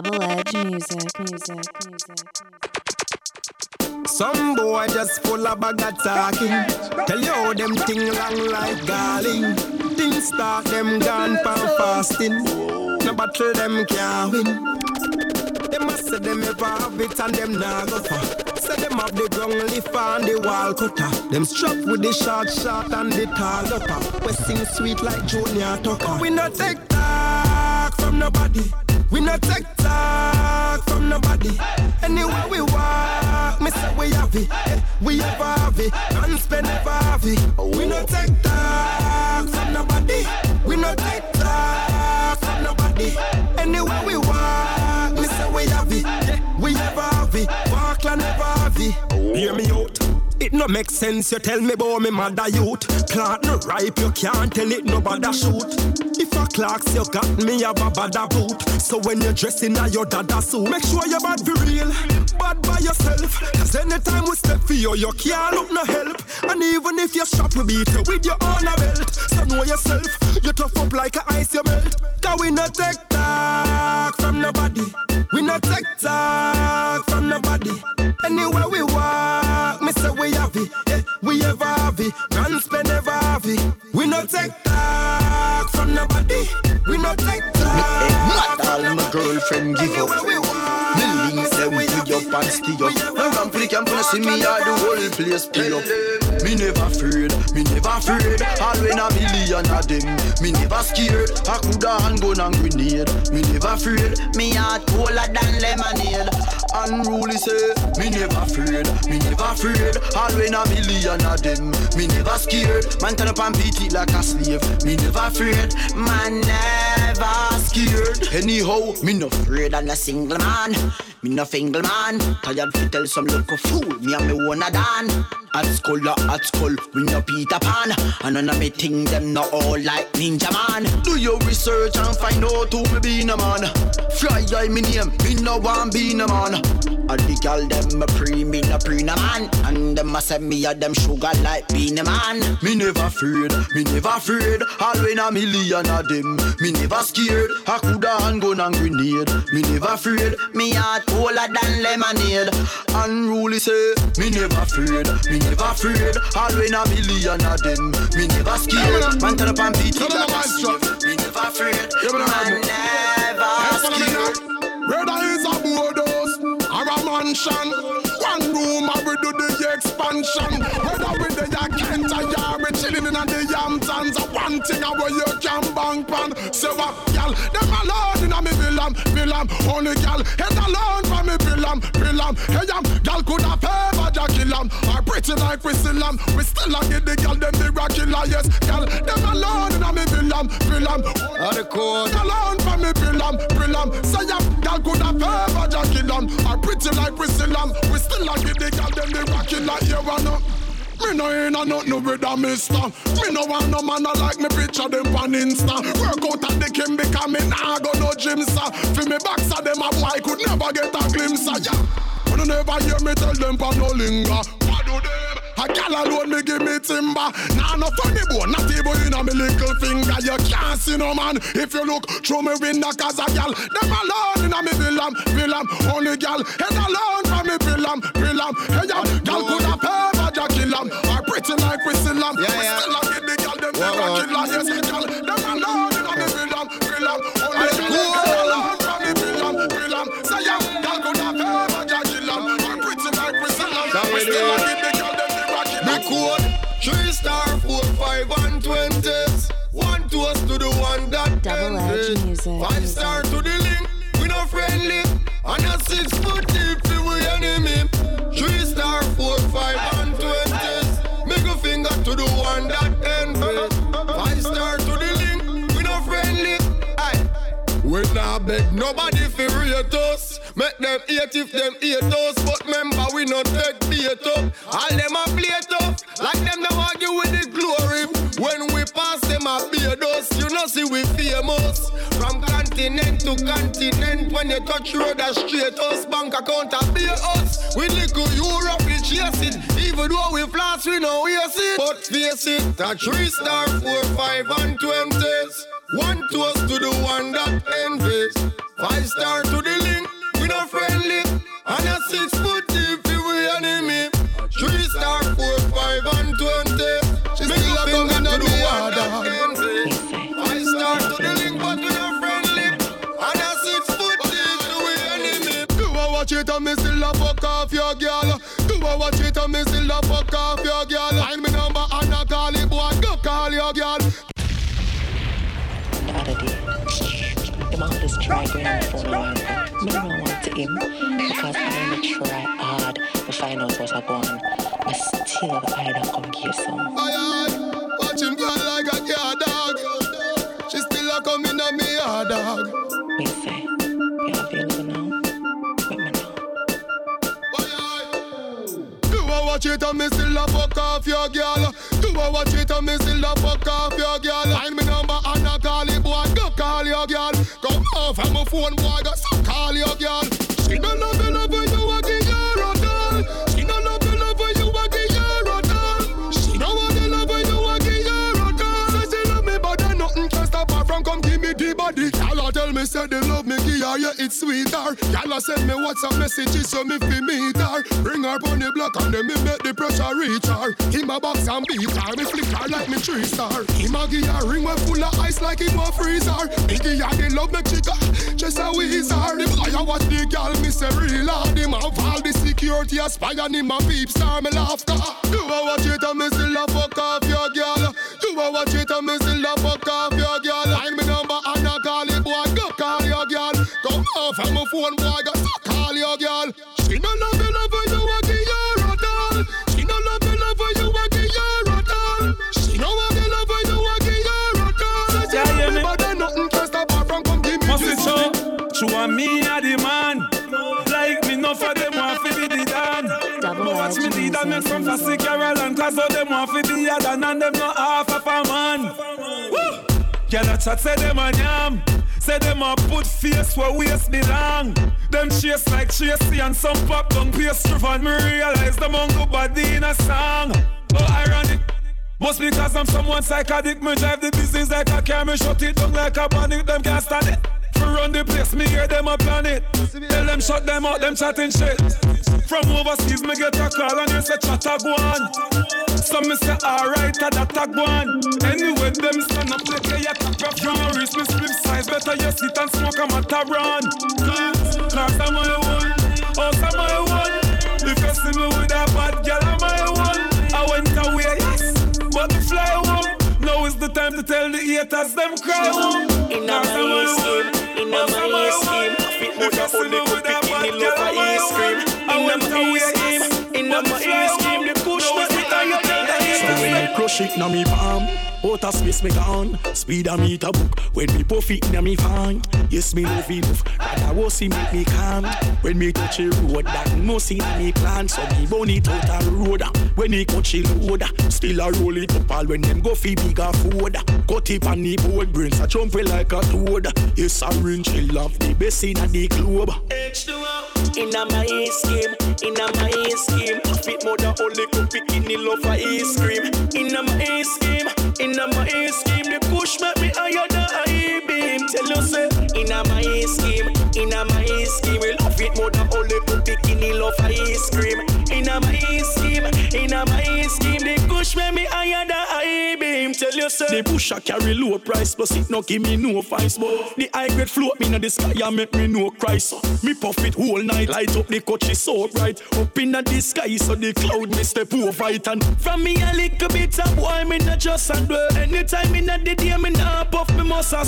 Double edge music, music, music. Some boy just full of bag of talking. Tell you how them thing long like garling. Things start them gone pan fasting. No battle them can't win. Them must say them ever have it and them nah go far. Say them have the ground lift and the wall cutter. Them strap with the short shot and the tall upper. We sing sweet like Junior Tucker. We not take talk from nobody. We not take talk from nobody. Anywhere we walk, me say we have it. Eh, We ever have it, and spend never have it. We not take talk from nobody. We not take talk from nobody. Anywhere we walk, me say we have it. We ever have it. Parkland never have it. Hear me out. It no make sense, you tell me about me mother youth. Plant no ripe, you can't tell it nobody shoot. If a clocks, you got me have a bada boot. So when you're dressing in your dada suit, make sure you're bad for real, bad by yourself. Cause anytime we step for you, you can't look no help. And even if you shop, we beat you with your honor belt. So know yourself, you tough up like a ice you melt. Cause we not take talk from nobody. We not take talk from nobody. Anywhere we walk, have spend ever have it. We not take talk from nobody. We not take talk. Mad all my girlfriend give up. Anywhere we Me me link say them we up and stay up. Ever Me ramp for the camp and see me all the whole place pay up. Me never afraid, me never afraid. All when a million of them, me never scared. I coulda handgun and grenade. Me never afraid. Me heart colder than lemonade. Unruly say, me never afraid, me never afraid. All when a million of them, me never scared. Man turn up and beat it like a slave. Me never afraid, man never scared. Anyhow, me no afraid and a single man. Me no single man. Tired fi tell some local fool me and me wanna dan. At school, la at school, we no Peter Pan. And none of me think them not all like Ninja Man. Do your research and find out who me be a man. Fly eye me name, me no want be a man. And the girl them a pre, me no pre no man. And them a say me a them sugar like being a man. Me never afraid, me never afraid. All when a million of them, me never scared. I coulda handgun and grenade. Me never afraid, me heart colder than lemonade. Unruly say, me never afraid, me never afraid. All when a million of them, me never scared. Man turn up and beat it like a slave. Me never afraid, man never scared. Whether it's a boardhouse or a mansion, expansion. Whether we the ya Kent or ya we chilling in the Hamptons, a one thing a where you can bank pan. So uh, what, gal? Them alone in a me villam, villam. Only gal head alone for me villam, villam. Hey, yam, gal could have ever ja kill 'em. Or pretty like we still am. We still a get the gal them the killer, yes. Gal, them alone in a me villam, villam. All the. Alone for me villam, villam. Say ya, gal could have ever ja kill 'em. Or pretty like am. We still get the gal them the killer, you wanna. Me no ain't a nothing with a mister. Me no want no man a like me picture them on Insta. Work out at the Kim because me nah go no gym sir. For me box of them a boy could never get a glimpse of ya. When you never hear me tell them pa no linger. What do them? A gal alone me give me timber. Nah no funny bone, not even me little finger. You can't see no man if you look through me window cause a gal. Them alone in a me villam, villam. Only gal head alone for me villam, villam. Hey ya, gal could have ever ja kill 'em. Or pretty like we still am. Yeah, we still a get the gal them never kill 'em. Yes, gal. Them alone in a me villam, villam. Only gal head alone for me villam, villam. Say ya, gal could have ever ja kill 'em. Or pretty like we still am. We we still a Five star to the link. We no friendly. And a six foot deep to we enemy. Three star four five and twenties. Middle finger to the one that envy. Five star to the link. We no friendly. Aye. We nah beg nobody fi rate us. Make them hate if them hate us. But remember we no take bait up. All them a play tough. Like them no argue with the glory. When we pass them a beard. You know see we famous. From continent to continent. When you touch road a straight us. Bank account a pay us. We little Europe we chase it. Even though we floss we no waste it. But face it. A three star four five and twenties. One toast to the one that envies. Five star to the link, we no friendly. And a six foot deep, we enemy. Three star, and me still a fuck off your girl. You a watch it and me still a fuck off your girl. Find me number and a call it, boy. Go call your girl. the other day. The man just try bring my phone around. Me don't want to him because I am try hard to find out what's going on. But still, I don't come here some. Aye, aye. Watch him watch it and me still a fuck off your girl. You a watch it and me still a fuck off your girl. Find me number and a call it, boy. Go call your girl. Come off of my phone, boy. Go so call your girl. She no love you, love you a give her a doll. She no love you, love you a give her a doll. She no want to love you a give her a doll. Say she love me, but then nothing can stop her from come give me the body. Y'all tell me say they love her yeah it's sweeter. Y'all send me WhatsApp messages so me fi meet her. Bring her on the block and then me make the pressure reach her. Him a box and beat her, me flick her like me three star. Him a give her ring when full of ice like him a freezer. Biggie a the love me chica, just a. The boy a watch the girl, me say real hard. Him a all the security a spy and him a peep star. Me laugh car. You a watch it and me still a fuck off your girl. You a watch it and me still a fuck off Come my phone boy, go so call your girl. She no love you, love you, you a give her a doll. She no love you, love you, you a give her a doll. She no want you, love you, you a give her a doll. Yeah, hear me? But then nothing can stop her from come give me Must it this. so? True and me a the man. Like me, no for them want fi be the dan. Double But watch me edged lead and make from music. Fassi Carol and cause all them want fi be a dan and them not half of a man. Woo! Girl a chat say them a yam. Say them a put face where waist belong. Them chase like Tracy and some pop down pastry and me realize them on go body in a song. Oh ironic. Must because I'm someone psychotic, me drive the business like a car, me shut it down like a panic, them can't stand it. Run the place, me hear them a plan it. Tell them shut them out, them chatting shit. From overseas, me get a call and they say chatter go on. Some me say alright, a that a go on. Anyway, them stand up like they a tap your from your wrist, me split size. Better you sit and smoke a mataran. Cause, cause I'm my one, oh, I'm my one. If you see me with a bad girl, I'm my one. I went away, yes, but me fly home. Now is the time to tell the haters them cry home. In a my scheme, in a oh, my scheme. Fit more than only could pick So when I crush it na me palm, outer space me gone. Speed a meter book when me puff it na me fan. Yes me love it rather was see make me calm. When me touch a road, that must in me plan. So me burn it out a road. When he touch a load, still a roll it up all when them go fi bigger food. Cut it on the board, brains a jumping like a toad. Yes a chill love the best in the club. In a my scheme, in a my scheme. Fit more than only could pick in love of ice cream. You say. The bush a carry low price, but it no give me no fines. But the high grade float me in the sky and make me no cry. So me puff it whole night, light up the coach is so bright. Up in the sky, so the cloud me step over it and From me a little bit of boy, me not just a dwell. Anytime in the day, me not puff, me must a.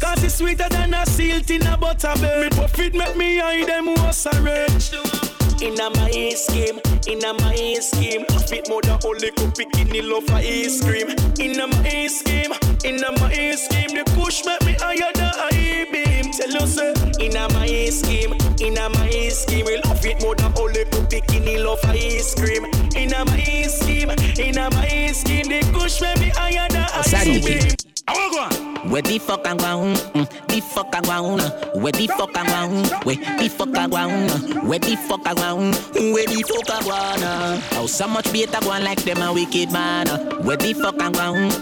Cause it's sweeter than a silt in a butterbell. Me puff it, make me eye them was a rich. In a my scheme, in a my scheme. Puff it more than only could pick in love for ice cream. In a my scheme, in a my scheme. The push make me higher than I beam. Tell you say, in a my scheme, in a my scheme. We love it more than only could pick in love for ice cream. In a my scheme, in a my scheme. The push make me higher than I beam. I go on. Where the fuck I'm going? Mm, the fuck around? Where the fuck around? Where the fuck around? Where the fuck around? Where the fuck around? Oh, so much better going like them a wicked man. Where the fuck around?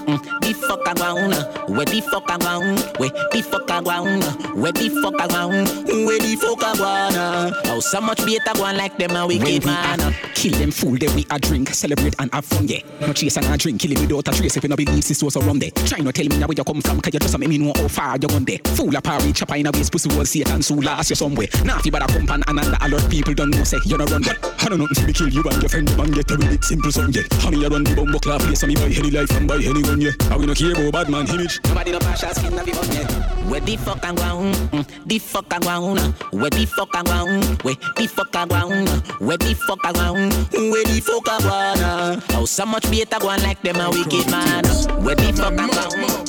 The fuck around? Where the fuck around? Where the fuck around? Where the fuck around? Where the fuck around? Oh, so much better going like them a wicked man. Kill them fool, then we a drink, celebrate and have fun, yeah. No chase and a drink, kill him without a trace if you no believe this was a run there. Try not tell me now where you come from, cause you just make me know how far you gone there. Fool a parry, chopper in a waist, pussy wall, Satan, so last you somewhere. Naughty but a comp and another, a lot people don't know, say you no run, but I don't know to me kill you and your friend, the man get a with it, simple son, yeah. Honey, I run the bumbo clap place, so me buy any life and buy any gun, yeah. I we no care about bad man image. Nobody no pass skin of your yeah. Where the fuck I'm going? Mm, the fuck I'm going? Where the fuck I'm going? Where the fuck I'm going? Where the fuck I'm going? Where the fuck I'm going? Oh, so much better going like them a wicked man. Where the fuck I'm going?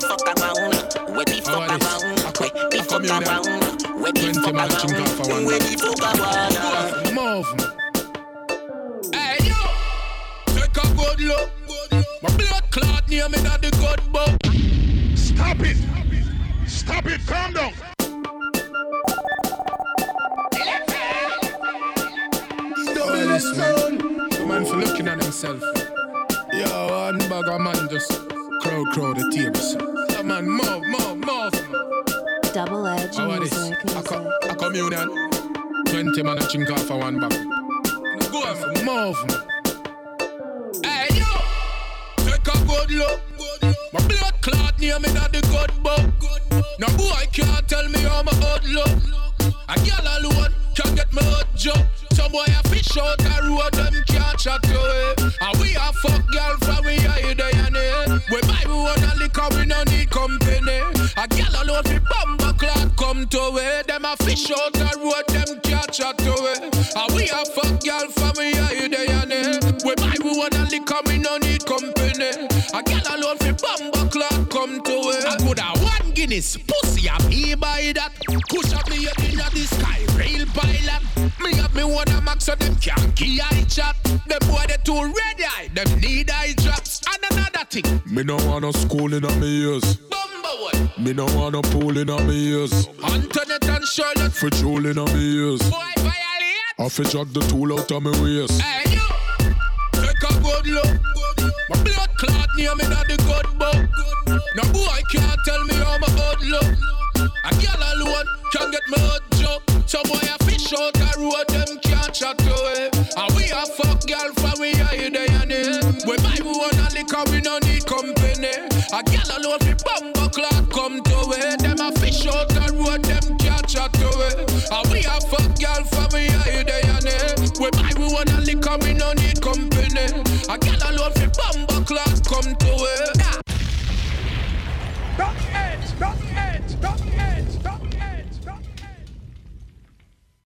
The fuck I'm going? Where the fuck I'm going? Where the fuck I'm going? Where the fuck I'm going? Where the fuck I'm going? Move. Hey yo, take a good look. My blood clot near me not the good book. Stop it! Stop it! Calm down. Listen, the man for looking at himself. Yo, one bag of man just crowd, crowd the tables. The man, move, move, move. Double edge How are this? music. A, co- music. a communion. 20 man a chink off for one bag. Go on, move. Hey yo, take a good look. My blood clot near me not the fish out the road, them can't chat away. And we a fuck girl from we a day and day. We buy we want a liquor, we no need company. A girl alone fi bumper clock come to way. I could have one Guinness, pussy a me buy that. Push up me up inna the sky, rail pilot. Me have me one a max so them can't key eye chat. Them boy they too ready, eye, them need eye drops. And another thing, Me no want no school in a me ears. one, Me no want no pool in me ears. Antoinette and Charlotte. For jewel in a me ears. Boy violate. I fi jack the tool out of me waist. Hey you, take a good look. My blood clot near me not the good book. No boy can't tell me how my hood look. A girl alone can get me hood jump. Some boy a fish out the road, them can't chat away. And we a fuck girl from we a day and day. We buy we want a liquor, we no need company. A gal alone fi bumble clock come to it. Them a fish out the road, them catch a to it. And we a fuck gal for we hide the We buy we want a liquor, we no need company. A gal alone fi bumble clock come to it. Dot edge, dot edge, dot edge,